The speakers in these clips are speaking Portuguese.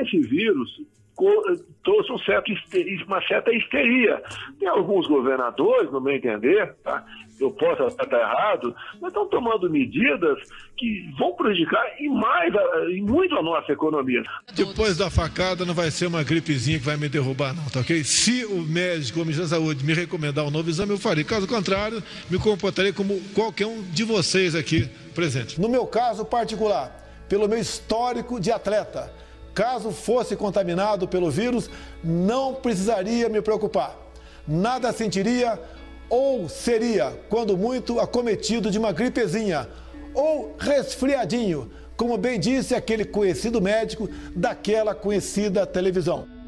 esse vírus trouxe um certo, uma certa histeria. Tem alguns governadores, no meu entender, tá? eu posso estar errado, mas estão tomando medidas que vão prejudicar e mais, e muito a nossa economia. Depois da facada não vai ser uma gripezinha que vai me derrubar não, tá ok? Se o médico, o Ministério da Saúde, me recomendar um novo exame, eu farei. Caso contrário, me comportarei como qualquer um de vocês aqui presentes. No meu caso particular, pelo meu histórico de atleta, caso fosse contaminado pelo vírus, não precisaria me preocupar. Nada sentiria ou seria, quando muito, acometido de uma gripezinha ou resfriadinho, como bem disse aquele conhecido médico daquela conhecida televisão.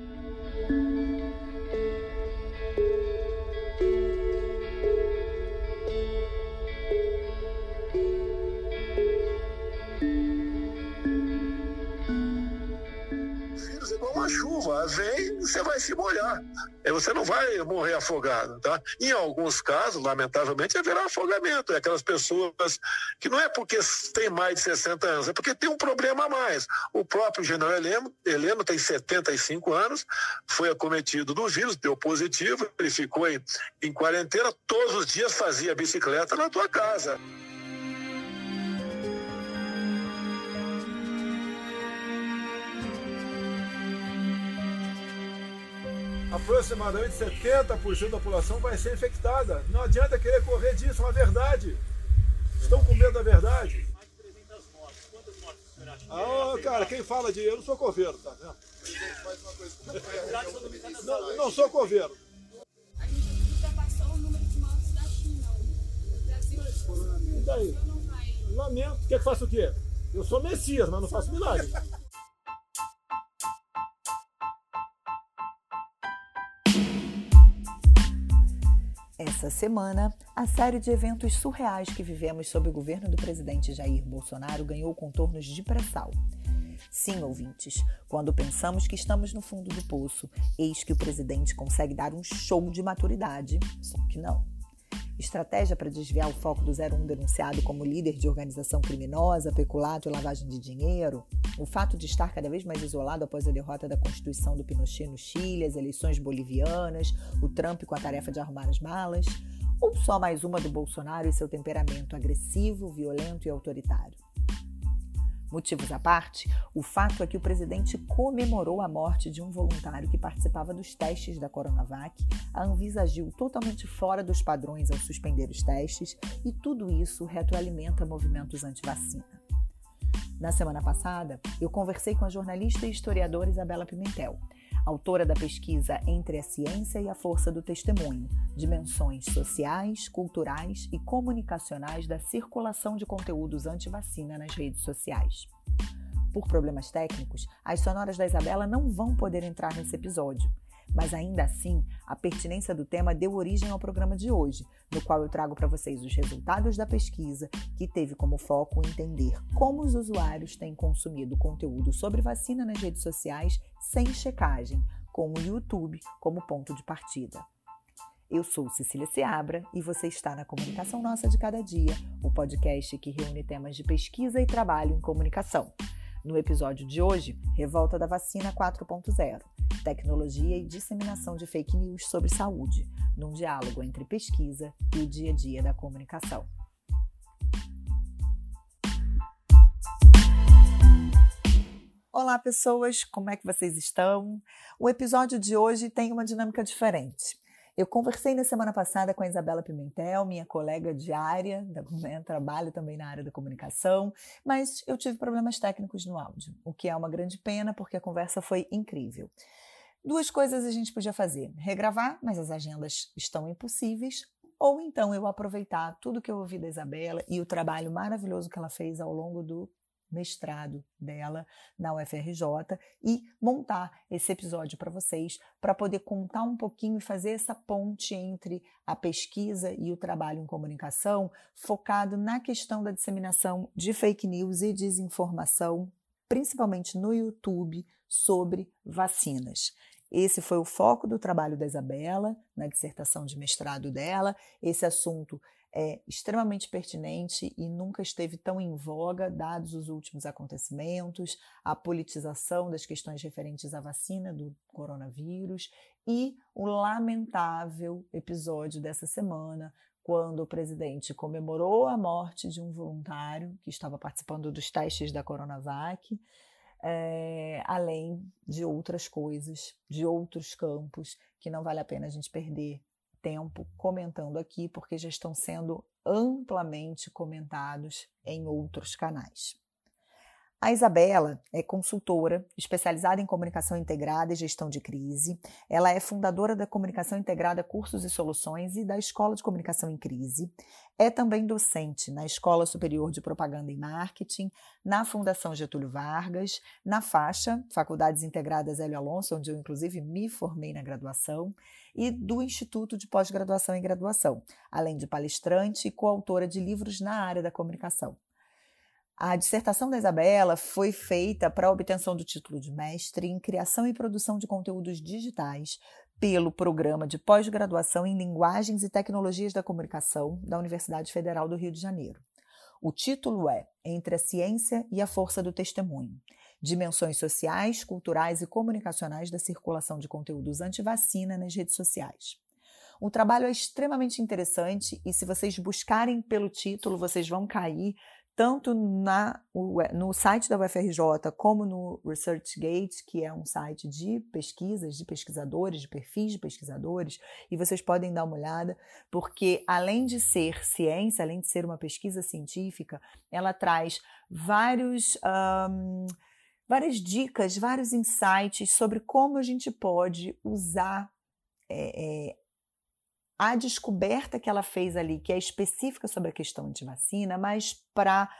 Vem, você vai se molhar. Você não vai morrer afogado, tá? Em alguns casos, lamentavelmente, haverá afogamento. É aquelas pessoas que não é porque tem mais de 60 anos, é porque tem um problema a mais. O próprio general Heleno, Heleno tem 75 anos, foi acometido do vírus, deu positivo, ele ficou em, em quarentena, todos os dias fazia bicicleta na tua casa. Aproximadamente 70% da população vai ser infectada. Não adianta querer correr disso, é uma verdade. Estão com medo da verdade? Ah, cara, quem fala de eu não sou coveiro, tá vendo? Não, não sou coveiro. A gente já passou o número de mortes da China. O Brasil. E daí? Lamento. Quer que faça o quê? Eu sou Messias, mas não faço milagre. Essa semana, a série de eventos surreais que vivemos sob o governo do presidente Jair Bolsonaro ganhou contornos de pré-sal. Sim, ouvintes, quando pensamos que estamos no fundo do poço, eis que o presidente consegue dar um show de maturidade, só que não. Estratégia para desviar o foco do 01 denunciado como líder de organização criminosa, peculato e lavagem de dinheiro? O fato de estar cada vez mais isolado após a derrota da Constituição do Pinochet no Chile, as eleições bolivianas, o Trump com a tarefa de arrumar as malas? Ou só mais uma do Bolsonaro e seu temperamento agressivo, violento e autoritário? Motivos à parte, o fato é que o presidente comemorou a morte de um voluntário que participava dos testes da Coronavac, a Anvisa agiu totalmente fora dos padrões ao suspender os testes e tudo isso retroalimenta movimentos anti-vacina. Na semana passada, eu conversei com a jornalista e historiadora Isabela Pimentel autora da pesquisa Entre a Ciência e a Força do Testemunho, dimensões sociais, culturais e comunicacionais da circulação de conteúdos anti-vacina nas redes sociais. Por problemas técnicos, as sonoras da Isabela não vão poder entrar nesse episódio, mas ainda assim, a pertinência do tema deu origem ao programa de hoje, no qual eu trago para vocês os resultados da pesquisa, que teve como foco entender como os usuários têm consumido conteúdo sobre vacina nas redes sociais sem checagem, com o YouTube como ponto de partida. Eu sou Cecília Seabra e você está na Comunicação Nossa de Cada Dia, o podcast que reúne temas de pesquisa e trabalho em comunicação. No episódio de hoje, Revolta da Vacina 4.0 tecnologia e disseminação de fake news sobre saúde, num diálogo entre pesquisa e o dia a dia da comunicação. Olá, pessoas, como é que vocês estão? O episódio de hoje tem uma dinâmica diferente. Eu conversei na semana passada com a Isabela Pimentel, minha colega diária, da, né, trabalho também na área da comunicação, mas eu tive problemas técnicos no áudio, o que é uma grande pena porque a conversa foi incrível. Duas coisas a gente podia fazer: regravar, mas as agendas estão impossíveis, ou então eu aproveitar tudo que eu ouvi da Isabela e o trabalho maravilhoso que ela fez ao longo do mestrado dela na UFRJ e montar esse episódio para vocês, para poder contar um pouquinho e fazer essa ponte entre a pesquisa e o trabalho em comunicação, focado na questão da disseminação de fake news e desinformação, principalmente no YouTube, sobre vacinas. Esse foi o foco do trabalho da Isabela, na dissertação de mestrado dela. Esse assunto é extremamente pertinente e nunca esteve tão em voga, dados os últimos acontecimentos, a politização das questões referentes à vacina do coronavírus e o lamentável episódio dessa semana, quando o presidente comemorou a morte de um voluntário que estava participando dos testes da Coronavac, é, além de outras coisas, de outros campos, que não vale a pena a gente perder tempo comentando aqui, porque já estão sendo amplamente comentados em outros canais. A Isabela é consultora especializada em comunicação integrada e gestão de crise. Ela é fundadora da Comunicação Integrada Cursos e Soluções e da Escola de Comunicação em Crise. É também docente na Escola Superior de Propaganda e Marketing, na Fundação Getúlio Vargas, na Faixa, Faculdades Integradas Hélio Alonso, onde eu inclusive me formei na graduação, e do Instituto de Pós-Graduação e Graduação, além de palestrante e coautora de livros na área da comunicação. A dissertação da Isabela foi feita para a obtenção do título de mestre em Criação e Produção de Conteúdos Digitais pelo Programa de Pós-Graduação em Linguagens e Tecnologias da Comunicação da Universidade Federal do Rio de Janeiro. O título é Entre a Ciência e a Força do Testemunho: Dimensões Sociais, Culturais e Comunicacionais da Circulação de Conteúdos Anti-Vacina nas Redes Sociais. O trabalho é extremamente interessante e, se vocês buscarem pelo título, vocês vão cair tanto na, no site da UFRJ como no ResearchGate, que é um site de pesquisas, de pesquisadores, de perfis de pesquisadores, e vocês podem dar uma olhada, porque além de ser ciência, além de ser uma pesquisa científica, ela traz vários. Um, várias dicas, vários insights sobre como a gente pode usar é, é, a descoberta que ela fez ali, que é específica sobre a questão de vacina, mas para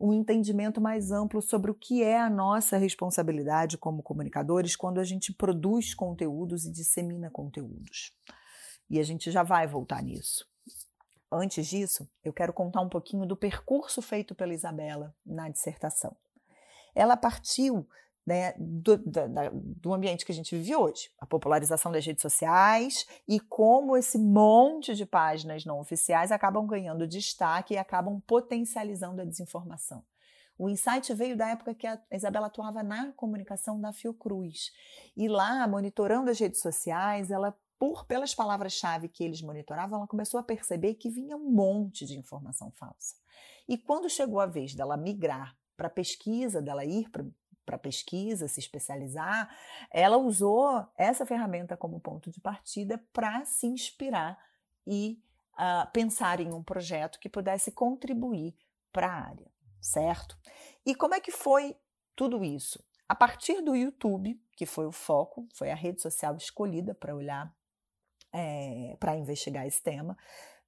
um entendimento mais amplo sobre o que é a nossa responsabilidade como comunicadores quando a gente produz conteúdos e dissemina conteúdos. E a gente já vai voltar nisso. Antes disso, eu quero contar um pouquinho do percurso feito pela Isabela na dissertação. Ela partiu né, do, da, do ambiente que a gente vive hoje, a popularização das redes sociais e como esse monte de páginas não oficiais acabam ganhando destaque e acabam potencializando a desinformação. O insight veio da época que a Isabela atuava na comunicação da Fiocruz. E lá, monitorando as redes sociais, ela, por pelas palavras-chave que eles monitoravam, ela começou a perceber que vinha um monte de informação falsa. E quando chegou a vez dela migrar para a pesquisa, dela ir para para pesquisa, se especializar, ela usou essa ferramenta como ponto de partida para se inspirar e uh, pensar em um projeto que pudesse contribuir para a área, certo? E como é que foi tudo isso? A partir do YouTube, que foi o foco, foi a rede social escolhida para olhar, é, para investigar esse tema,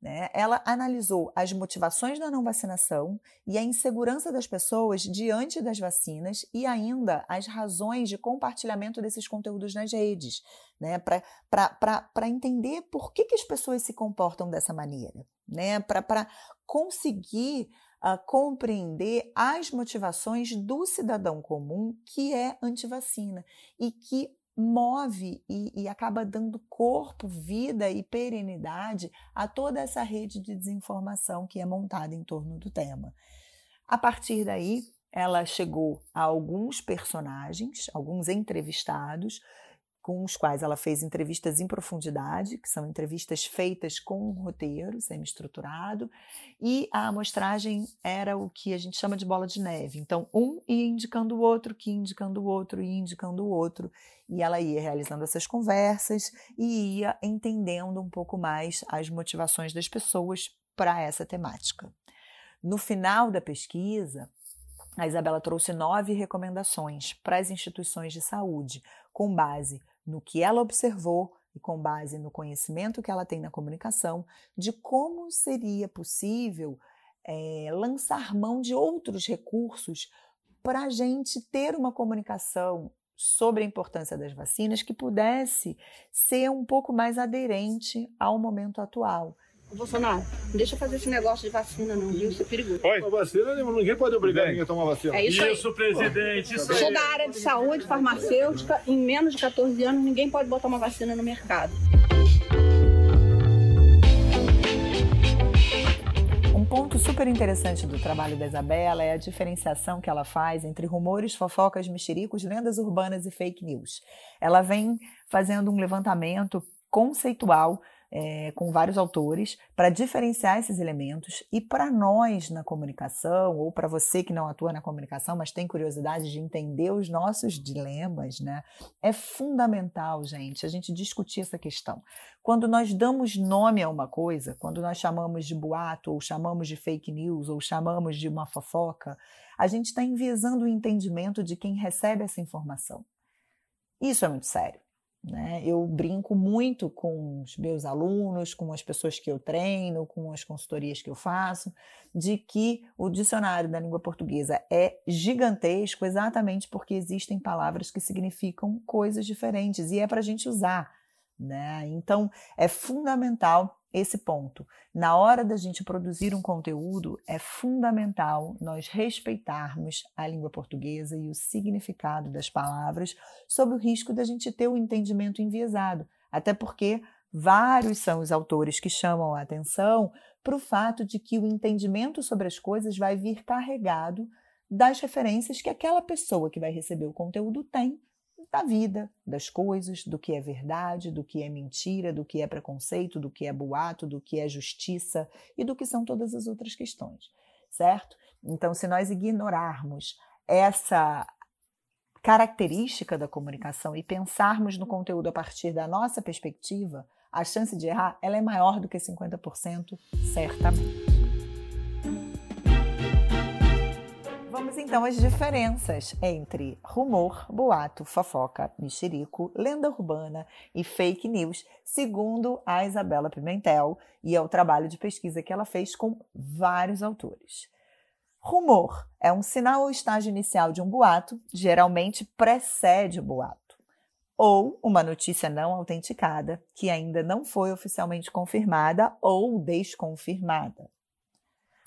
né? Ela analisou as motivações da não vacinação e a insegurança das pessoas diante das vacinas e ainda as razões de compartilhamento desses conteúdos nas redes, né? para entender por que, que as pessoas se comportam dessa maneira, né? para conseguir uh, compreender as motivações do cidadão comum que é antivacina e que move e, e, acaba dando corpo, vida e perenidade a toda essa rede de desinformação que é montada em torno do tema. A partir daí, ela chegou a alguns personagens, alguns entrevistados, com os quais ela fez entrevistas em profundidade, que são entrevistas feitas com um roteiro semi-estruturado, e a amostragem era o que a gente chama de bola de neve. Então, um ia indicando o outro, que ia indicando o outro, ia indicando o outro, e ela ia realizando essas conversas e ia entendendo um pouco mais as motivações das pessoas para essa temática. No final da pesquisa, a Isabela trouxe nove recomendações para as instituições de saúde, com base no que ela observou e com base no conhecimento que ela tem na comunicação, de como seria possível é, lançar mão de outros recursos para a gente ter uma comunicação sobre a importância das vacinas que pudesse ser um pouco mais aderente ao momento atual. Bolsonaro, não deixa fazer esse negócio de vacina, não, viu? Isso é perigoso. Oi? A vacina, ninguém pode obrigar ninguém a tomar vacina. É isso, isso presidente. Isso Sou da área de saúde, farmacêutica. Em menos de 14 anos, ninguém pode botar uma vacina no mercado. ponto super interessante do trabalho da Isabela é a diferenciação que ela faz entre rumores, fofocas, mexericos, lendas urbanas e fake news. Ela vem fazendo um levantamento conceitual é, com vários autores para diferenciar esses elementos e para nós na comunicação ou para você que não atua na comunicação, mas tem curiosidade de entender os nossos dilemas, né? É fundamental, gente, a gente discutir essa questão. Quando nós damos nome a uma coisa, quando nós chamamos de boato ou chamamos de fake news ou chamamos de uma fofoca, a gente está enviesando o entendimento de quem recebe essa informação. Isso é muito sério. Né? Eu brinco muito com os meus alunos, com as pessoas que eu treino, com as consultorias que eu faço, de que o dicionário da língua portuguesa é gigantesco exatamente porque existem palavras que significam coisas diferentes e é para a gente usar. Né? Então, é fundamental esse ponto. Na hora da gente produzir um conteúdo, é fundamental nós respeitarmos a língua portuguesa e o significado das palavras, sob o risco da gente ter o um entendimento enviesado. Até porque vários são os autores que chamam a atenção para o fato de que o entendimento sobre as coisas vai vir carregado das referências que aquela pessoa que vai receber o conteúdo tem da vida, das coisas, do que é verdade, do que é mentira, do que é preconceito, do que é boato, do que é justiça e do que são todas as outras questões, certo? Então, se nós ignorarmos essa característica da comunicação e pensarmos no conteúdo a partir da nossa perspectiva, a chance de errar ela é maior do que 50%, certamente. Vamos então às diferenças entre rumor, boato, fofoca, mexerico, lenda urbana e fake news, segundo a Isabela Pimentel, e é o trabalho de pesquisa que ela fez com vários autores. Rumor é um sinal ou estágio inicial de um boato, geralmente precede o boato, ou uma notícia não autenticada que ainda não foi oficialmente confirmada ou desconfirmada.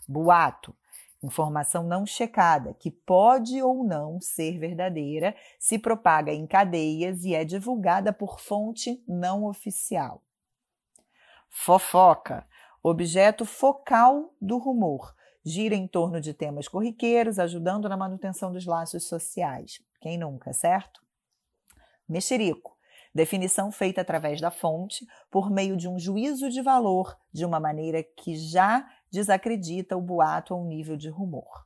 Boato Informação não checada, que pode ou não ser verdadeira, se propaga em cadeias e é divulgada por fonte não oficial. Fofoca, objeto focal do rumor, gira em torno de temas corriqueiros, ajudando na manutenção dos laços sociais. Quem nunca, certo? Mexerico, definição feita através da fonte, por meio de um juízo de valor, de uma maneira que já desacredita o boato a um nível de rumor.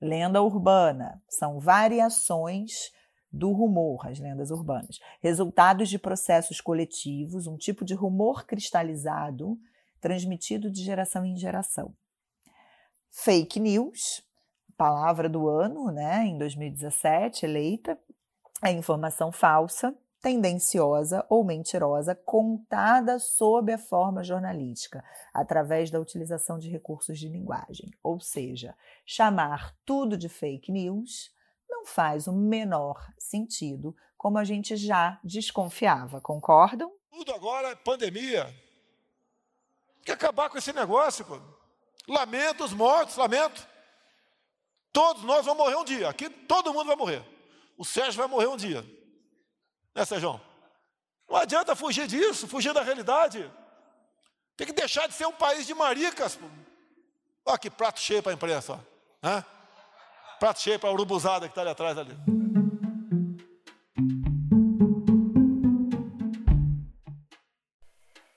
Lenda urbana são variações do rumor, as lendas urbanas, resultados de processos coletivos, um tipo de rumor cristalizado transmitido de geração em geração. Fake news, palavra do ano, né, em 2017, eleita, é informação falsa, tendenciosa ou mentirosa contada sob a forma jornalística, através da utilização de recursos de linguagem. Ou seja, chamar tudo de fake news não faz o menor sentido, como a gente já desconfiava, concordam? Tudo agora é pandemia. Tem que acabar com esse negócio, pô. Lamento os mortos, lamento. Todos nós vamos morrer um dia. Aqui todo mundo vai morrer. O Sérgio vai morrer um dia. Né, Sérgio? Não adianta fugir disso, fugir da realidade. Tem que deixar de ser um país de maricas. Olha que prato cheio para a imprensa. Hã? Prato cheio para a urubuzada que está ali atrás. Ali.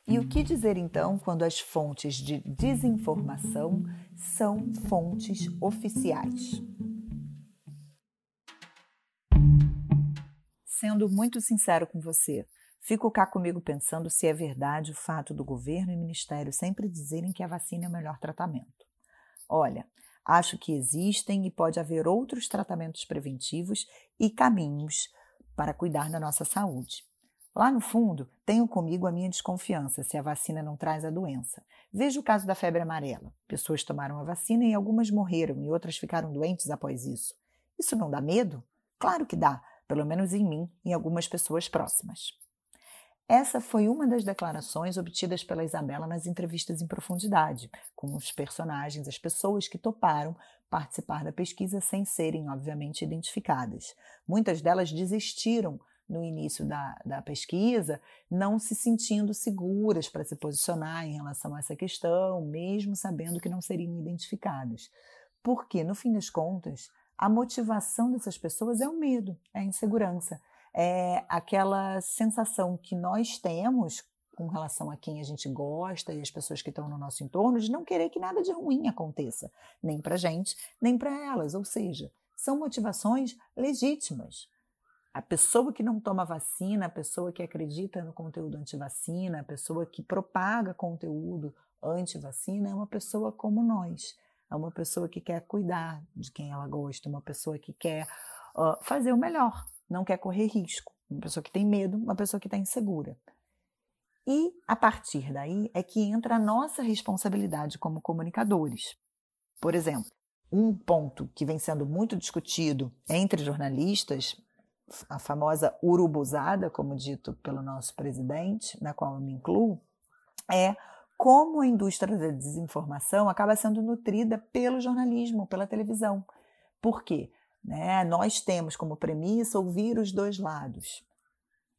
E o que dizer então quando as fontes de desinformação são fontes oficiais? Sendo muito sincero com você. Fico cá comigo pensando se é verdade o fato do governo e ministério sempre dizerem que a vacina é o melhor tratamento. Olha, acho que existem e pode haver outros tratamentos preventivos e caminhos para cuidar da nossa saúde. Lá no fundo, tenho comigo a minha desconfiança se a vacina não traz a doença. Veja o caso da febre amarela. Pessoas tomaram a vacina e algumas morreram e outras ficaram doentes após isso. Isso não dá medo? Claro que dá, pelo menos em mim e algumas pessoas próximas. Essa foi uma das declarações obtidas pela Isabela nas entrevistas em profundidade, com os personagens, as pessoas que toparam participar da pesquisa sem serem, obviamente, identificadas. Muitas delas desistiram no início da, da pesquisa, não se sentindo seguras para se posicionar em relação a essa questão, mesmo sabendo que não seriam identificadas. Porque, no fim das contas, a motivação dessas pessoas é o medo, é a insegurança, é aquela sensação que nós temos com relação a quem a gente gosta e as pessoas que estão no nosso entorno de não querer que nada de ruim aconteça, nem para gente, nem para elas. Ou seja, são motivações legítimas. A pessoa que não toma vacina, a pessoa que acredita no conteúdo antivacina, a pessoa que propaga conteúdo anti-vacina é uma pessoa como nós. É uma pessoa que quer cuidar de quem ela gosta, uma pessoa que quer uh, fazer o melhor, não quer correr risco. Uma pessoa que tem medo, uma pessoa que está insegura. E a partir daí é que entra a nossa responsabilidade como comunicadores. Por exemplo, um ponto que vem sendo muito discutido entre jornalistas a famosa urubuzada, como dito pelo nosso presidente, na qual eu me incluo, é como a indústria da desinformação acaba sendo nutrida pelo jornalismo, pela televisão. Por quê? Né? Nós temos como premissa ouvir os dois lados.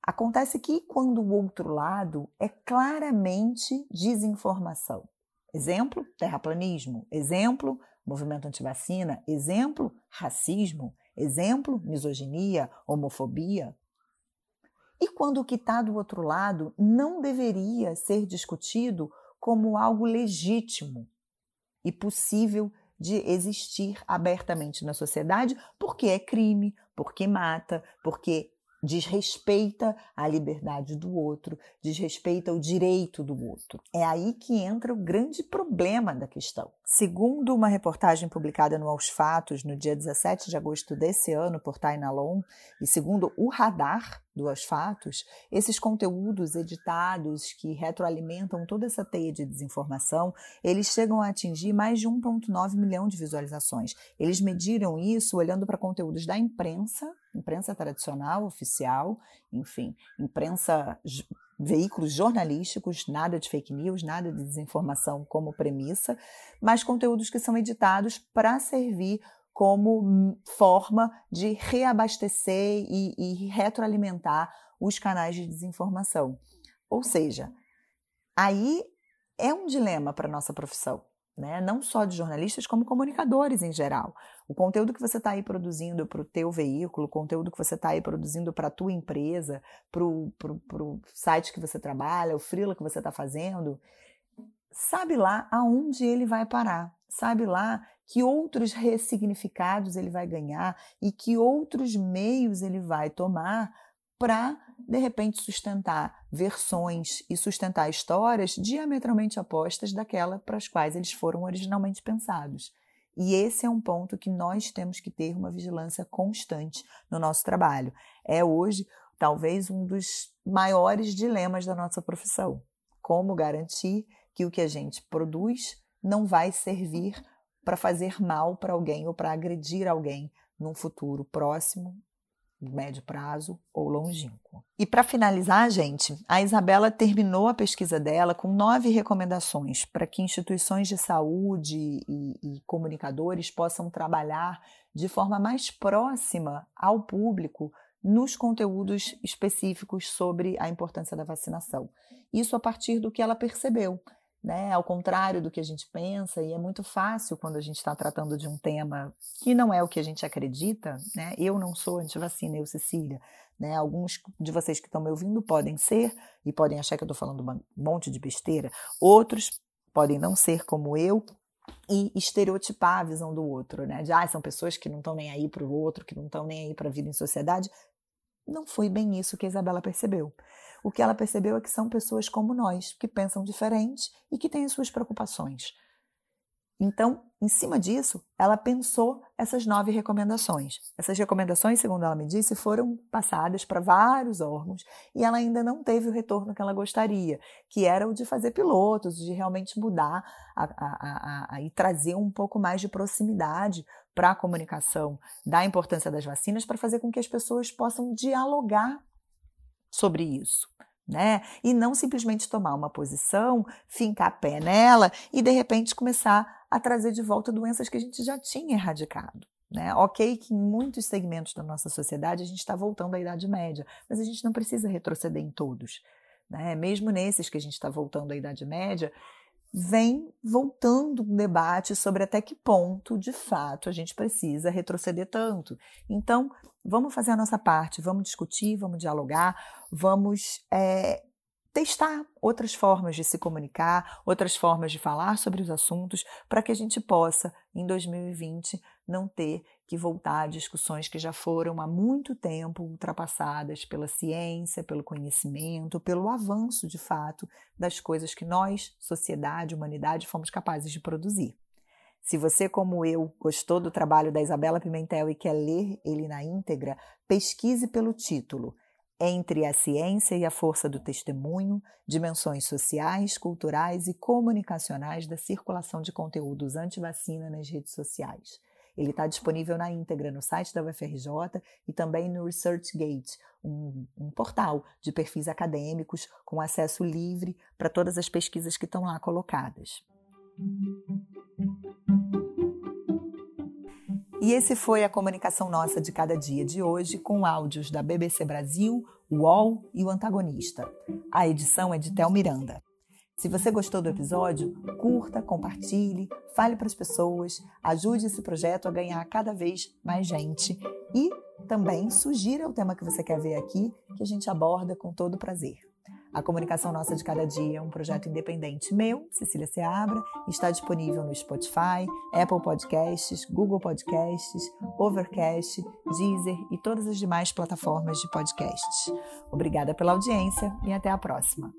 Acontece que quando o outro lado é claramente desinformação. Exemplo, terraplanismo. Exemplo, movimento antivacina. Exemplo, racismo. Exemplo, misoginia, homofobia. E quando o que está do outro lado não deveria ser discutido como algo legítimo e possível de existir abertamente na sociedade, porque é crime, porque mata, porque desrespeita a liberdade do outro, desrespeita o direito do outro. É aí que entra o grande problema da questão. Segundo uma reportagem publicada no Aos Fatos no dia 17 de agosto desse ano por Tainalon, e segundo o Radar do Aos Fatos, esses conteúdos editados que retroalimentam toda essa teia de desinformação, eles chegam a atingir mais de 1,9 milhão de visualizações. Eles mediram isso olhando para conteúdos da imprensa, imprensa tradicional, oficial, enfim, imprensa veículos jornalísticos, nada de fake news, nada de desinformação como premissa, mas conteúdos que são editados para servir como forma de reabastecer e, e retroalimentar os canais de desinformação. Ou seja, aí é um dilema para a nossa profissão né? não só de jornalistas, como comunicadores em geral. O conteúdo que você está aí produzindo para o teu veículo, o conteúdo que você está aí produzindo para a tua empresa, para o site que você trabalha, o freela que você está fazendo, sabe lá aonde ele vai parar, sabe lá que outros ressignificados ele vai ganhar e que outros meios ele vai tomar para, de repente, sustentar versões e sustentar histórias diametralmente opostas daquela para as quais eles foram originalmente pensados. E esse é um ponto que nós temos que ter uma vigilância constante no nosso trabalho. É hoje, talvez, um dos maiores dilemas da nossa profissão. Como garantir que o que a gente produz não vai servir para fazer mal para alguém ou para agredir alguém num futuro próximo médio prazo ou longínquo. E para finalizar, gente, a Isabela terminou a pesquisa dela com nove recomendações para que instituições de saúde e, e comunicadores possam trabalhar de forma mais próxima ao público nos conteúdos específicos sobre a importância da vacinação. Isso a partir do que ela percebeu né? Ao contrário do que a gente pensa, e é muito fácil quando a gente está tratando de um tema que não é o que a gente acredita, né? Eu não sou antivacina, eu, Cecília. Né? Alguns de vocês que estão me ouvindo podem ser e podem achar que eu estou falando um monte de besteira. Outros podem não ser como eu e estereotipar a visão do outro, né? De ah, são pessoas que não estão nem aí para o outro, que não estão nem aí para a vida em sociedade. Não foi bem isso que a Isabela percebeu. O que ela percebeu é que são pessoas como nós, que pensam diferente e que têm as suas preocupações. Então, em cima disso, ela pensou essas nove recomendações. Essas recomendações, segundo ela me disse, foram passadas para vários órgãos e ela ainda não teve o retorno que ela gostaria, que era o de fazer pilotos, de realmente mudar a, a, a, e trazer um pouco mais de proximidade para a comunicação da importância das vacinas, para fazer com que as pessoas possam dialogar sobre isso. Né? E não simplesmente tomar uma posição, fincar pé nela e de repente começar a trazer de volta doenças que a gente já tinha erradicado. Né? Ok, que em muitos segmentos da nossa sociedade a gente está voltando à Idade Média, mas a gente não precisa retroceder em todos. Né? Mesmo nesses que a gente está voltando à Idade Média, vem voltando um debate sobre até que ponto, de fato, a gente precisa retroceder tanto. Então, vamos fazer a nossa parte, vamos discutir, vamos dialogar, vamos é, testar outras formas de se comunicar, outras formas de falar sobre os assuntos, para que a gente possa, em 2020, não ter que voltar a discussões que já foram há muito tempo ultrapassadas pela ciência, pelo conhecimento, pelo avanço de fato das coisas que nós, sociedade, humanidade, fomos capazes de produzir. Se você, como eu, gostou do trabalho da Isabela Pimentel e quer ler ele na íntegra, pesquise pelo título entre a ciência e a força do testemunho, dimensões sociais, culturais e comunicacionais da circulação de conteúdos anti-vacina nas redes sociais. Ele está disponível na íntegra no site da UFRJ e também no ResearchGate, um, um portal de perfis acadêmicos com acesso livre para todas as pesquisas que estão lá colocadas. E esse foi a comunicação nossa de cada dia de hoje, com áudios da BBC Brasil, UOL e o Antagonista. A edição é de Tel Miranda. Se você gostou do episódio, curta, compartilhe, fale para as pessoas, ajude esse projeto a ganhar cada vez mais gente e também sugira o tema que você quer ver aqui, que a gente aborda com todo prazer. A Comunicação Nossa de Cada Dia é um projeto independente meu, Cecília Seabra, está disponível no Spotify, Apple Podcasts, Google Podcasts, Overcast, Deezer e todas as demais plataformas de podcasts. Obrigada pela audiência e até a próxima.